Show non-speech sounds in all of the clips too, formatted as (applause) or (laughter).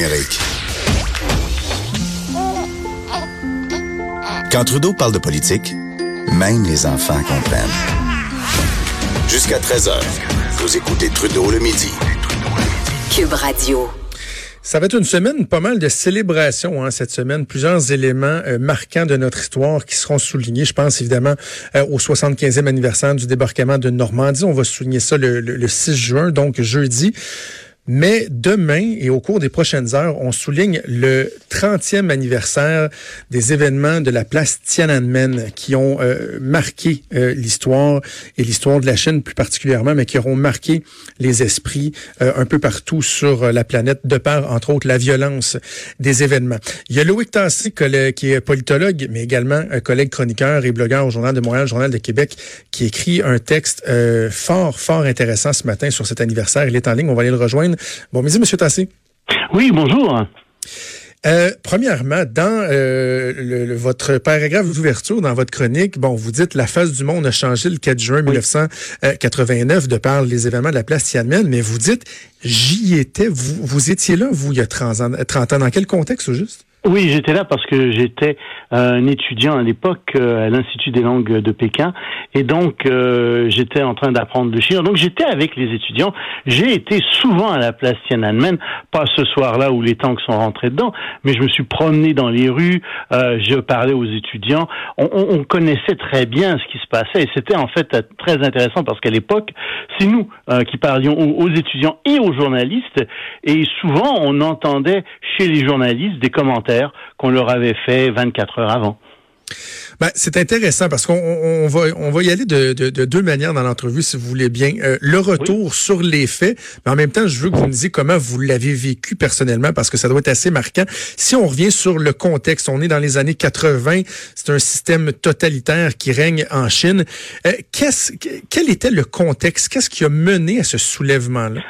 numérique. Quand Trudeau parle de politique, même les enfants comprennent. Jusqu'à 13h, vous écoutez Trudeau le midi. Cube Radio. Ça va être une semaine pas mal de célébrations hein, cette semaine. Plusieurs éléments euh, marquants de notre histoire qui seront soulignés. Je pense évidemment euh, au 75e anniversaire du débarquement de Normandie. On va souligner ça le, le 6 juin, donc jeudi. Mais demain et au cours des prochaines heures, on souligne le 30e anniversaire des événements de la place Tiananmen qui ont euh, marqué euh, l'histoire et l'histoire de la Chine plus particulièrement, mais qui auront marqué les esprits euh, un peu partout sur la planète de par, entre autres, la violence des événements. Il y a Loïc Tassé, qui est politologue, mais également collègue chroniqueur et blogueur au Journal de Montréal, Journal de Québec, qui écrit un texte fort, fort intéressant ce matin sur cet anniversaire. Il est en ligne, on va aller le rejoindre. Bon midi, M. Tassé. Oui, bonjour. Euh, premièrement, dans euh, votre paragraphe d'ouverture, dans votre chronique, bon, vous dites la face du monde a changé le 4 juin 1989 de par les événements de la place Tiananmen, mais vous dites j'y étais, vous, vous étiez là, vous, il y a 30 ans. 30 ans. Dans quel contexte, au juste? Oui, j'étais là parce que j'étais euh, un étudiant à l'époque euh, à l'Institut des langues de Pékin et donc euh, j'étais en train d'apprendre le chinois. Donc j'étais avec les étudiants. J'ai été souvent à la place Tiananmen, pas ce soir-là où les tanks sont rentrés dedans, mais je me suis promené dans les rues, je parlais aux étudiants. On, on, connaissait très bien ce qui se passait et c'était en fait très intéressant parce qu'à l'époque, c'est nous qui parlions aux, aux étudiants et aux journalistes et souvent on entendait chez les journalistes des commentaires qu'on leur avait fait 24 heures avant. Ben, c'est intéressant parce qu'on va, on va y aller de, deux manières dans l'entrevue, si vous voulez bien. Euh, le retour sur les faits, mais en même temps, je veux que vous me disiez comment vous l'avez vécu personnellement parce que ça doit être assez marquant. Si on revient sur le contexte, on est dans les années 80, c'est un système totalitaire qui règne en Chine. Euh, qu'est-ce, quel était le contexte? Qu'est-ce qui a mené à ce soulèvement-là?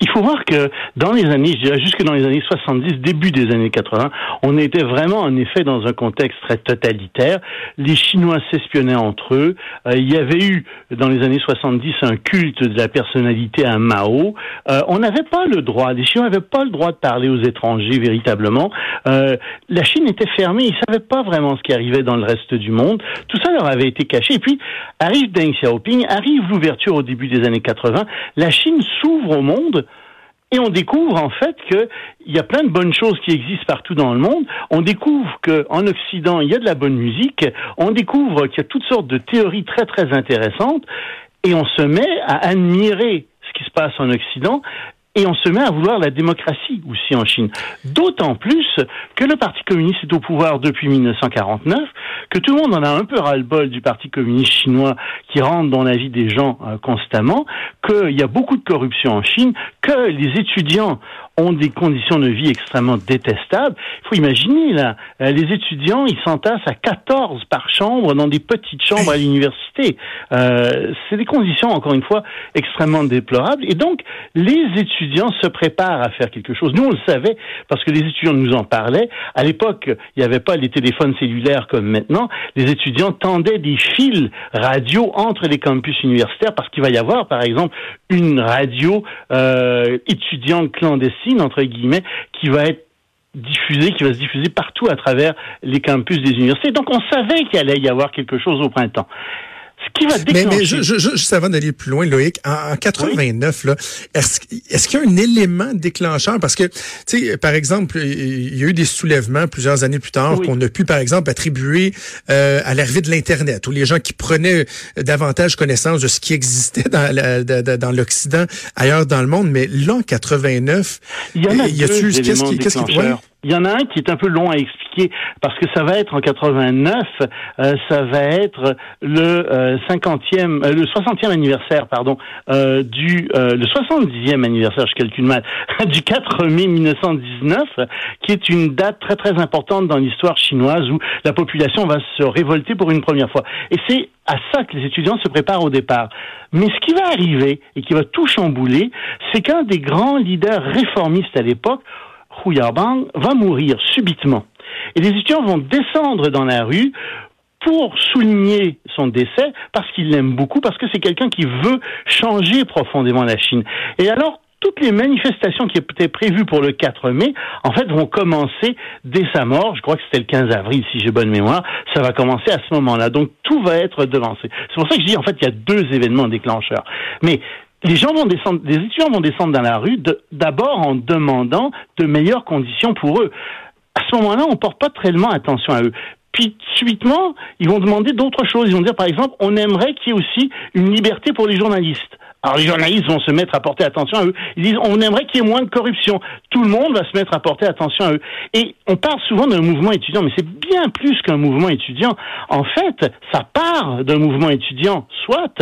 Il faut voir que dans les années, je dirais jusque dans les années 70, début des années 80, on était vraiment en effet dans un contexte très totalitaire. Les Chinois s'espionnaient entre eux. Euh, il y avait eu dans les années 70 un culte de la personnalité à Mao. Euh, on n'avait pas le droit, les Chinois n'avaient pas le droit de parler aux étrangers véritablement. Euh, la Chine était fermée, ils savaient pas vraiment ce qui arrivait dans le reste du monde. Tout ça leur avait été caché. Et puis arrive Deng Xiaoping, arrive l'ouverture au début des années 80. La Chine s'ouvre au monde et on découvre en fait qu'il y a plein de bonnes choses qui existent partout dans le monde. On découvre qu'en Occident, il y a de la bonne musique. On découvre qu'il y a toutes sortes de théories très très intéressantes. Et on se met à admirer ce qui se passe en Occident et on se met à vouloir la démocratie aussi en Chine. D'autant plus que le Parti communiste est au pouvoir depuis 1949, que tout le monde en a un peu ras-le-bol du Parti communiste chinois qui rentre dans la vie des gens euh, constamment, qu'il y a beaucoup de corruption en Chine, que les étudiants ont des conditions de vie extrêmement détestables. Il faut imaginer, là, euh, les étudiants, ils s'entassent à 14 par chambre dans des petites chambres à l'université. Euh, c'est des conditions, encore une fois, extrêmement déplorables. Et donc, les étudiants se préparent à faire quelque chose. Nous, on le savait parce que les étudiants nous en parlaient. À l'époque, il n'y avait pas les téléphones cellulaires comme maintenant. Les étudiants tendaient des fils radio entre les campus universitaires parce qu'il va y avoir, par exemple, une radio euh, étudiante clandestine entre guillemets, qui va être diffusée, qui va se diffuser partout à travers les campus des universités. Donc on savait qu'il allait y avoir quelque chose au printemps. Ce qui va déclencher... Mais, mais je, je, juste avant d'aller plus loin, Loïc, en, 89, là, est-ce, qu'il y a un élément déclencheur? Parce que, tu sais, par exemple, il y a eu des soulèvements plusieurs années plus tard qu'on a pu, par exemple, attribuer euh, à l'arrivée de l'Internet, ou les gens qui prenaient davantage connaissance de ce qui existait dans, l'Occident, ailleurs dans le monde. Mais là, en 89, il y en a, y a deux qu'est-ce qui, qu'est-ce qui, il y en a un qui est un peu long à expliquer parce que ça va être en 89, euh, ça va être le 50e, euh, euh, le 60e anniversaire, pardon, du le 70e anniversaire, je calcule mal, (laughs) du 4 mai 1919, qui est une date très très importante dans l'histoire chinoise où la population va se révolter pour une première fois. Et c'est à ça que les étudiants se préparent au départ. Mais ce qui va arriver et qui va tout chambouler, c'est qu'un des grands leaders réformistes à l'époque Hu Yaobang va mourir subitement. Et les étudiants vont descendre dans la rue pour souligner son décès parce qu'il l'aime beaucoup, parce que c'est quelqu'un qui veut changer profondément la Chine. Et alors, toutes les manifestations qui étaient prévues pour le 4 mai, en fait, vont commencer dès sa mort. Je crois que c'était le 15 avril, si j'ai bonne mémoire. Ça va commencer à ce moment-là. Donc, tout va être devancé. C'est pour ça que je dis, en fait, il y a deux événements déclencheurs. Mais les gens vont descendre, les étudiants vont descendre dans la rue d'abord en demandant de meilleures conditions pour eux. À ce moment-là, on porte pas tellement attention à eux. Puis subitement, ils vont demander d'autres choses. Ils vont dire, par exemple, on aimerait qu'il y ait aussi une liberté pour les journalistes. Alors les journalistes vont se mettre à porter attention à eux. Ils disent, on aimerait qu'il y ait moins de corruption. Tout le monde va se mettre à porter attention à eux. Et on parle souvent d'un mouvement étudiant, mais c'est bien plus qu'un mouvement étudiant. En fait, ça part d'un mouvement étudiant, soit,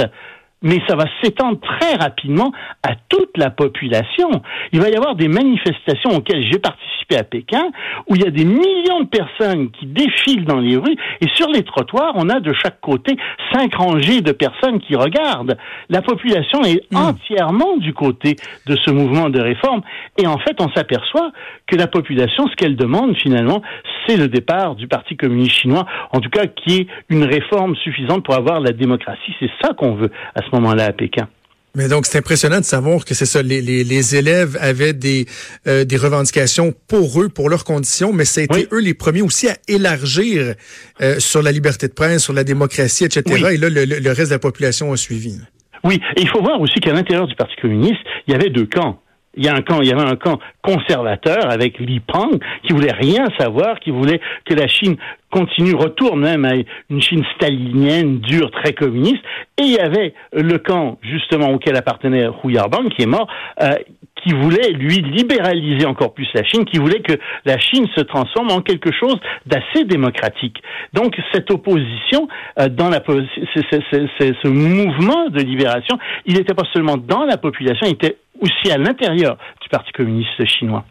mais ça va s'étendre très rapidement à toute la population. Il va y avoir des manifestations auxquelles j'ai participé à Pékin, où il y a des millions de personnes qui défilent dans les rues, et sur les trottoirs, on a de chaque côté cinq rangées de personnes qui regardent. La population est hmm. entièrement du côté de ce mouvement de réforme, et en fait, on s'aperçoit que la population, ce qu'elle demande finalement, c'est le départ du Parti communiste chinois, en tout cas qui est une réforme suffisante pour avoir la démocratie. C'est ça qu'on veut à ce moment-là à Pékin. Mais donc, c'est impressionnant de savoir que c'est ça. Les, les, les, élèves avaient des, euh, des revendications pour eux, pour leurs conditions, mais ça a été eux les premiers aussi à élargir euh, sur la liberté de presse, sur la démocratie, etc. Et là, le, le, reste de la population a suivi. Oui, et il faut voir aussi qu'à l'intérieur du Parti communiste, il y avait deux camps il y a un camp, il y avait un camp conservateur avec Li Peng qui voulait rien savoir, qui voulait que la Chine continue, retourne même à une Chine stalinienne, dure, très communiste. Et il y avait le camp, justement, auquel appartenait Hu Yarbang, qui est mort, euh, qui voulait, lui, libéraliser encore plus la Chine, qui voulait que la Chine se transforme en quelque chose d'assez démocratique. Donc, cette opposition, euh, dans la, ce mouvement de libération, il n'était pas seulement dans la population, il était aussi à l'intérieur du Parti communiste chinois.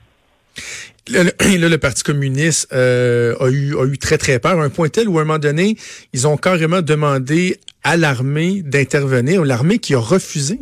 Là, (clears throat) le, Parti communiste euh, a, eu, a eu très, très peur, un point tel où, à un moment donné, ils ont carrément demandé à l'armée d'intervenir, l'armée qui a refusé.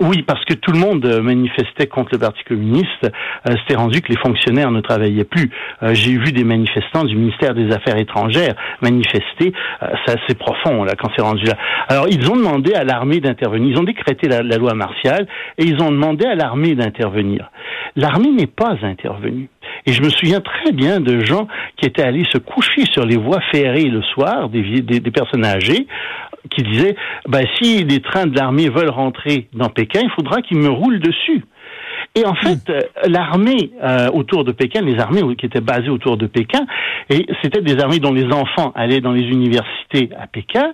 Oui, parce que tout le monde euh, manifestait contre le Parti communiste. Euh, C'était rendu que les fonctionnaires ne travaillaient plus. Euh, J'ai vu des manifestants du ministère des Affaires étrangères manifester. Euh, c'est assez profond là quand c'est rendu là. Alors ils ont demandé à l'armée d'intervenir. Ils ont décrété la, loi martiale et ils ont demandé à l'armée d'intervenir. L'armée n'est pas intervenue. Et je me souviens très bien de gens qui étaient allés se coucher sur les voies ferrées le soir, des personnes âgées, qui disaient ben, si les trains de l'armée veulent rentrer dans Pékin, il faudra qu'ils me roulent dessus. Et en fait, euh, l'armée euh, autour de Pékin, les armées qui étaient basées autour de Pékin, et c'était des armées dont les enfants allaient dans les universités à Pékin,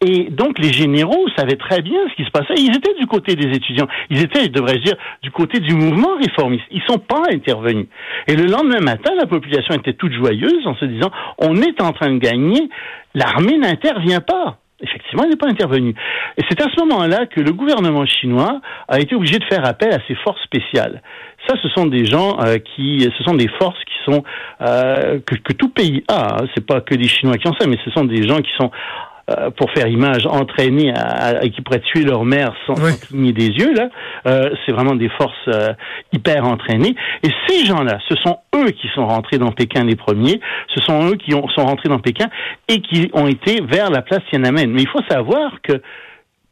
et donc les généraux savaient très bien ce qui se passait. Ils étaient du côté des étudiants, ils étaient, je devrais dire, du côté du mouvement réformiste. Ils sont pas intervenus. Et le lendemain matin, la population était toute joyeuse en se disant, on est en train de gagner, l'armée n'intervient pas. Effectivement, il n'est pas intervenu. Et c'est à ce moment-là que le gouvernement chinois a été obligé de faire appel à ses forces spéciales. Ça, ce sont des gens euh, qui, ce sont des forces qui sont euh, que, tout pays a. Hein. C'est pas que des Chinois qui ont ça, mais ce sont des gens qui sont euh, pour faire image, entraînés à, qui pourraient tuer leur mère sans, cligner des yeux, là, euh, c'est vraiment des forces euh, hyper entraînées. Et ces gens-là, ce sont eux qui sont rentrés dans Pékin les premiers, ce sont eux qui ont, sont rentrés dans Pékin et qui ont été vers la place Tiananmen. Mais il faut savoir que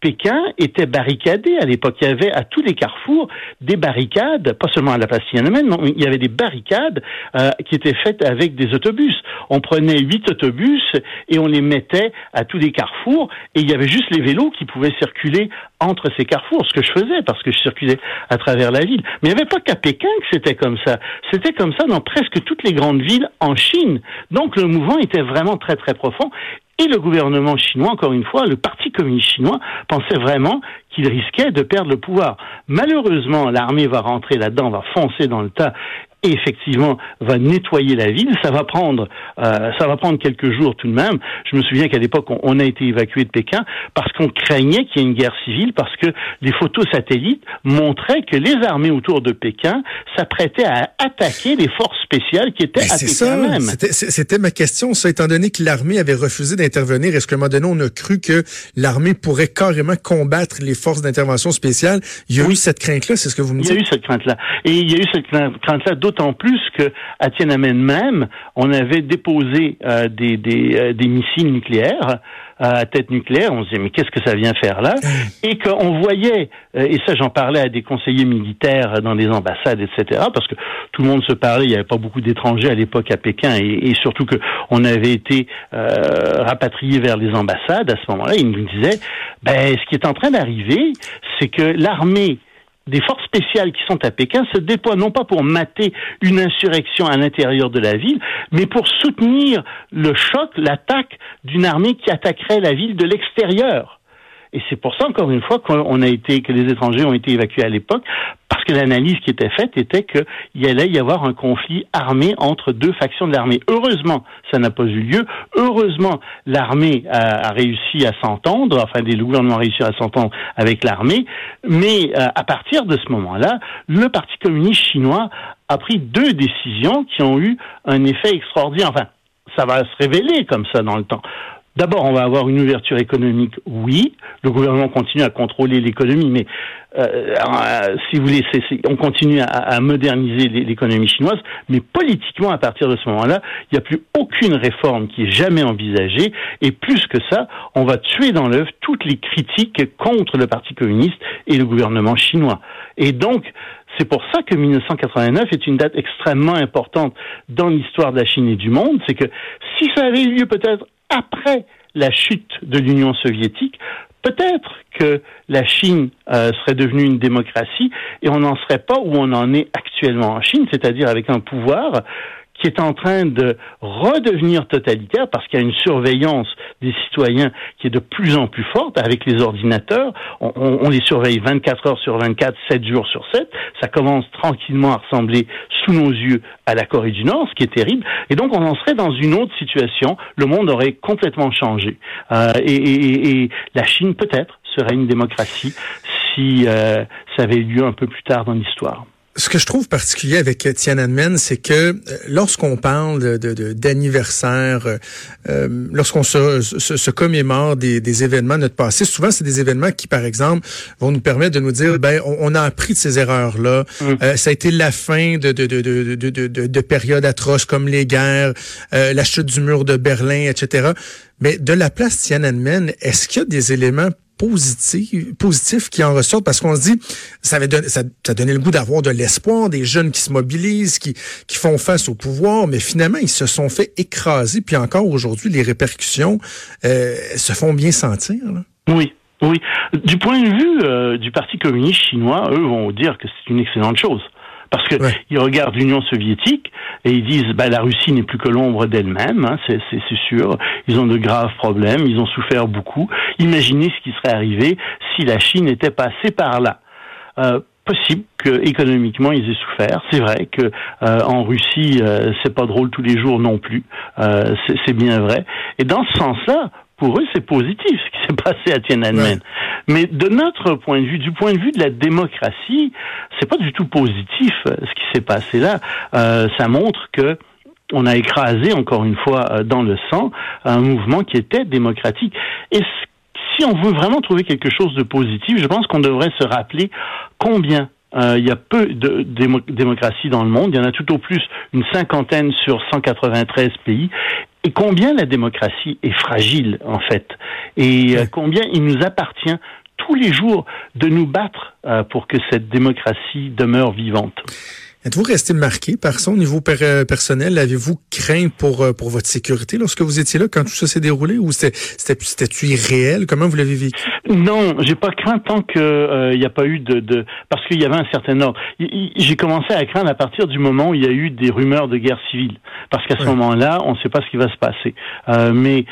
Pékin était barricadé à l'époque. Il y avait à tous les carrefours des barricades, pas seulement à la place Tiananmen, mais il y avait des barricades euh, qui étaient faites avec des autobus. On prenait huit autobus et on les mettait à tous les carrefours et il y avait juste les vélos qui pouvaient circuler entre ces carrefours, ce que je faisais parce que je circulais à travers la ville. Mais il n'y avait pas qu'à Pékin que c'était comme ça. C'était comme ça dans presque toutes les grandes villes en Chine. Donc le mouvement était vraiment très très profond et le gouvernement chinois, encore une fois, le Parti communiste chinois, pensait vraiment qu'il risquait de perdre le pouvoir. Malheureusement, l'armée va rentrer là-dedans, va foncer dans le tas et effectivement va nettoyer la ville. Ça va prendre, euh, ça va prendre quelques jours tout de même. Je me souviens qu'à l'époque, on, a été évacué de Pékin parce qu'on craignait qu'il y ait une guerre civile, parce que les photos satellites montraient que les armées autour de Pékin s'apprêtaient à attaquer les forces spéciales qui étaient à Pékin ça. même. C'était ma question, ça, étant donné que l'armée avait refusé d'intervenir. Est-ce qu'à un moment donné, on a cru que l'armée pourrait carrément combattre les forces d'intervention spéciales? Il y a eu cette crainte-là, c'est ce que vous me dites? Il y a eu cette crainte-là. Et il y a eu cette crainte-là d'autant plus que à Tiananmen même, on avait déposé euh, euh, des, missiles nucléaires à tête nucléaire. On se disait mais qu'est-ce que ça vient faire là? Et qu'on voyait, et ça j'en parlais à des conseillers militaires dans des ambassades, etc. Parce que tout le monde se parlait, il n'y avait pas beaucoup d'étrangers à l'époque à Pékin, et, surtout que on avait été euh, rapatriés vers les ambassades à ce moment-là. Ils nous disaient, ben, ce qui est en train d'arriver, c'est que l'armée des forces spéciales qui sont à Pékin se déploient non pas pour mater une insurrection à l'intérieur de la ville, mais pour soutenir le choc, l'attaque d'une armée qui attaquerait la ville de l'extérieur. Et c'est pour ça, encore une fois, qu'on a été, que les étrangers ont été évacués à l'époque, parce que l'analyse qui était faite était qu'il allait y avoir un conflit armé entre deux factions de l'armée. Heureusement, ça n'a pas eu lieu. Heureusement, l'armée a, réussi à s'entendre, enfin, des gouvernements ont réussi à s'entendre avec l'armée. Mais euh, à partir de ce moment-là, le Parti communiste chinois a pris deux décisions qui ont eu un effet extraordinaire. Enfin, ça va se révéler comme ça dans le temps. D'abord, on va avoir une ouverture économique, oui. Le gouvernement continue à contrôler l'économie, mais euh, euh, si vous voulez, on continue à, moderniser l'économie chinoise. Mais politiquement, à partir de ce moment-là, il n'y a plus aucune réforme qui est jamais envisagée. Et plus que ça, on va tuer dans l'œuf toutes les critiques contre le Parti communiste et le gouvernement chinois. Et donc, c'est pour ça que 1989 est une date extrêmement importante dans l'histoire de la Chine et du monde. C'est que si ça avait eu lieu peut-être après la chute de l'Union soviétique, peut-être que la Chine euh, serait devenue une démocratie et on n'en serait pas où on en est actuellement en Chine, c'est-à-dire avec un pouvoir qui est en train de redevenir totalitaire parce qu'il y a une surveillance des citoyens qui est de plus en plus forte avec les ordinateurs. On, on, les surveille 24 heures sur 24, 7 jours sur 7. Ça commence tranquillement à ressembler sous nos yeux à la Corée du Nord, ce qui est terrible. Et donc on en serait dans une autre situation. Le monde aurait complètement changé. Euh, et, et, et, la Chine peut-être serait une démocratie si euh, ça avait eu lieu un peu plus tard dans l'histoire. Ce que je trouve particulier avec Tiananmen, c'est que euh, lorsqu'on parle de, d'anniversaire, euh, euh, lorsqu'on se, se, commémore des, des, événements de notre passé, souvent c'est des événements qui, par exemple, vont nous permettre de nous dire, ben, on, a appris de ces erreurs-là. Mm. ça a été la fin de, de, de, de, de, de périodes atroces comme les guerres, la chute du mur de Berlin, etc. Mais de la place Tiananmen, est-ce qu'il y a des éléments positif, qui en ressort parce qu'on se dit ça avait donné, ça, donnait le goût d'avoir de l'espoir, des jeunes qui se mobilisent, qui, qui font face au pouvoir, mais finalement ils se sont fait écraser. Puis encore aujourd'hui, les répercussions euh, se font bien sentir. Oui. Oui, du point de vue euh, du Parti communiste chinois, eux vont dire que c'est une excellente chose. Parce que ils regardent l'Union soviétique et ils disent bah la Russie n'est plus que l'ombre d'elle-même, hein, c'est sûr. Ils ont de graves problèmes, ils ont souffert beaucoup. Imaginez ce qui serait arrivé si la Chine était passée par là. Euh, possible que économiquement ils aient souffert. C'est vrai que euh, en Russie euh, c'est pas drôle tous les jours non plus. Euh, c'est bien vrai. Et dans ce sens-là, pour eux, c'est positif ce qui s'est passé à Tiananmen. Mais de notre point de vue, du point de vue de la démocratie, c'est pas du tout positif euh, ce qui s'est passé là. Euh, ça montre que on a écrasé encore une fois euh, dans le sang un mouvement qui était démocratique. Et si on veut vraiment trouver quelque chose de positif, je pense qu'on devrait se rappeler combien euh, il y a peu de démocratie dans le monde. Il y en a tout au plus une cinquantaine sur 193 pays. Et combien la démocratie est fragile, en fait. Et euh, combien il nous appartient tous les jours de nous battre euh, pour que cette démocratie demeure vivante. Êtes-vous resté marqué par ça au niveau euh, personnel? Avez-vous craint pour, euh, pour votre sécurité lorsque vous étiez là, quand tout ça s'est déroulé, ou c'était-tu irréel? Comment vous l'avez vécu? Non, j'ai pas craint tant qu'il euh, il n'y a pas eu de... de parce qu'il y avait un certain ordre. J'ai commencé à craindre à partir du moment où il y a eu des rumeurs de guerre civile. Parce qu'à ce moment-là, on ne sait pas ce qui va se passer. mais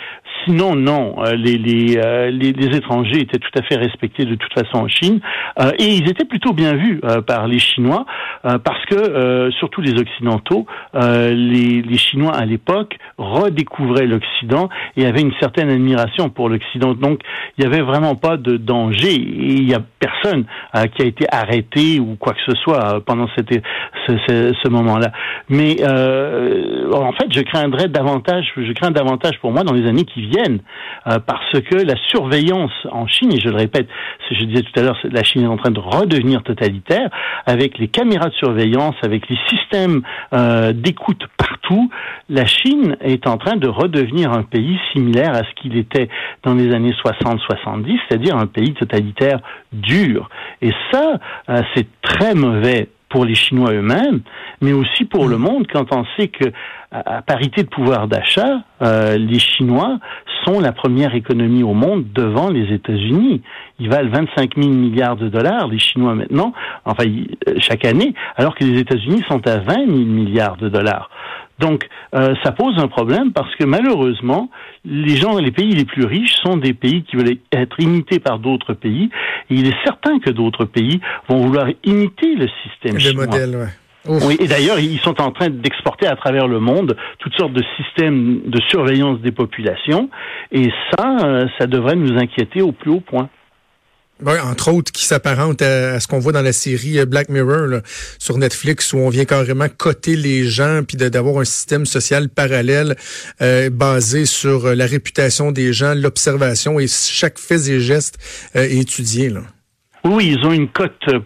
sinon, non. Les, les, les, les, étrangers étaient tout à fait respectés de toute façon en Chine. et ils étaient plutôt bien vus par les Chinois, parce que euh, surtout les Occidentaux, euh, les, les, Chinois à l'époque redécouvraient l'Occident et avaient une certaine admiration pour l'Occident. Donc, il n'y avait vraiment pas de danger il n'y a personne euh, qui a été arrêté ou quoi que ce soit pendant cette, ce, ce, ce moment-là. Mais en fait, je craindrais davantage, je crains davantage pour moi dans les années qui viennent, parce que la surveillance en Chine, et je le répète, je disais tout à l'heure, la Chine est en train de redevenir totalitaire avec les caméras de surveillance avec les systèmes euh, d'écoute partout la Chine est en train de redevenir un pays similaire à ce qu'il était dans les années 60-70, c'est-à-dire un pays totalitaire dur. Et ça, euh, c'est très mauvais pour les Chinois eux-mêmes, mais aussi pour le monde quand on sait que à parité de pouvoir d'achat, euh, les Chinois sont la première économie au monde devant les États-Unis. Ils valent 25 000 milliards de dollars, les Chinois maintenant, enfin euh, chaque année, alors que les États-Unis sont à 20 000 milliards de dollars. Donc, euh, ça pose un problème parce que malheureusement, les gens, les pays les plus riches sont des pays qui veulent être imités par d'autres pays. Et il est certain que d'autres pays vont vouloir imiter le système chinois. Modèle, ouais. Oui, et d'ailleurs, ils sont en train d'exporter à travers le monde toutes sortes de systèmes de surveillance des populations, et ça, euh, ça devrait nous inquiéter au plus haut point. Entre autres, qui s'apparente à, ce qu'on voit dans la série euh, Black Mirror sur Netflix, où on vient carrément coter les gens, puis d'avoir un système social parallèle euh, basé sur la réputation des gens, l'observation, et chaque fait et geste est étudié. Oui, ils ont une cote. Euh,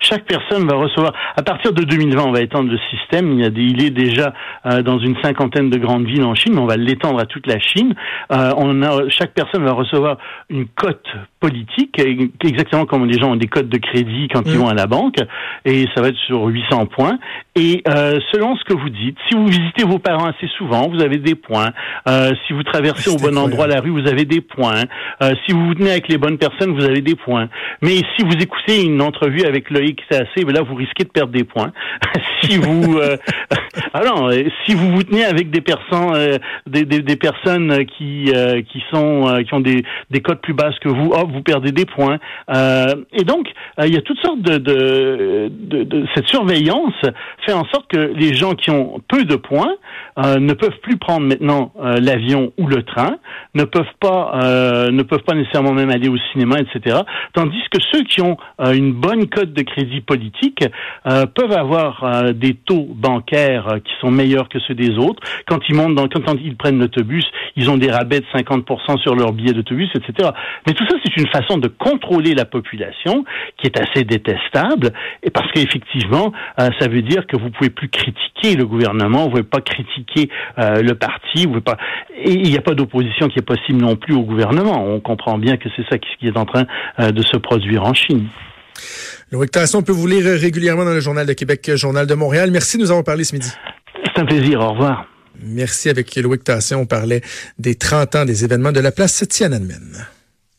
chaque personne va recevoir. À partir de 2020, on va étendre le système. Il, y a des, il est déjà euh, dans une cinquantaine de grandes villes en Chine, mais on va l'étendre à toute la Chine. Euh, on a, chaque personne va recevoir une cote politique, exactement comme les gens ont des codes de crédit quand ils mm. vont à la banque, et ça va être sur 800 points. Et euh, selon ce que vous dites, si vous visitez vos parents assez souvent, vous avez des points. Euh, si vous traversez au bon endroit la rue, vous avez des points. Euh, si vous vous tenez avec les bonnes personnes, vous avez des points. Mais si vous écoutez une entrevue avec Loïc assez, ben là vous risquez de perdre des points. (laughs) si vous (laughs) alors si vous vous tenez avec des personnes des, des, personnes qui qui sont qui ont des des codes plus basses que vous, hop, vous perdez des points. et donc il y a toutes sortes de, cette surveillance fait en sorte que les gens qui ont peu de points euh, ne peuvent plus prendre maintenant euh, l'avion ou le train, ne peuvent pas euh, ne peuvent pas nécessairement même aller au cinéma, etc. Tandis que ceux qui ont une bonne cote de crédit politique peuvent avoir des taux bancaires qui sont meilleurs que ceux des autres. Quand ils montent quand ils prennent l'autobus, ils ont des rabais de 50% sur leur billet d'autobus, etc. Mais tout ça, c'est une façon de contrôler la population qui est assez détestable, et parce qu'effectivement, ça veut dire que vous pouvez plus critiquer le gouvernement, vous pouvez pas critiquer euh, le parti. Et il n'y a pas d'opposition qui est possible non plus au gouvernement. On comprend bien que c'est ça qui est en train euh, de se produire en Chine. Loïc Tasson, on peut vous lire régulièrement dans le Journal de Québec, Journal de Montréal. Merci de nous avoir parlé ce midi. C'est un plaisir. Au revoir. Merci avec Loïc Tasson. On parlait des 30 ans des événements de la place Tiananmen.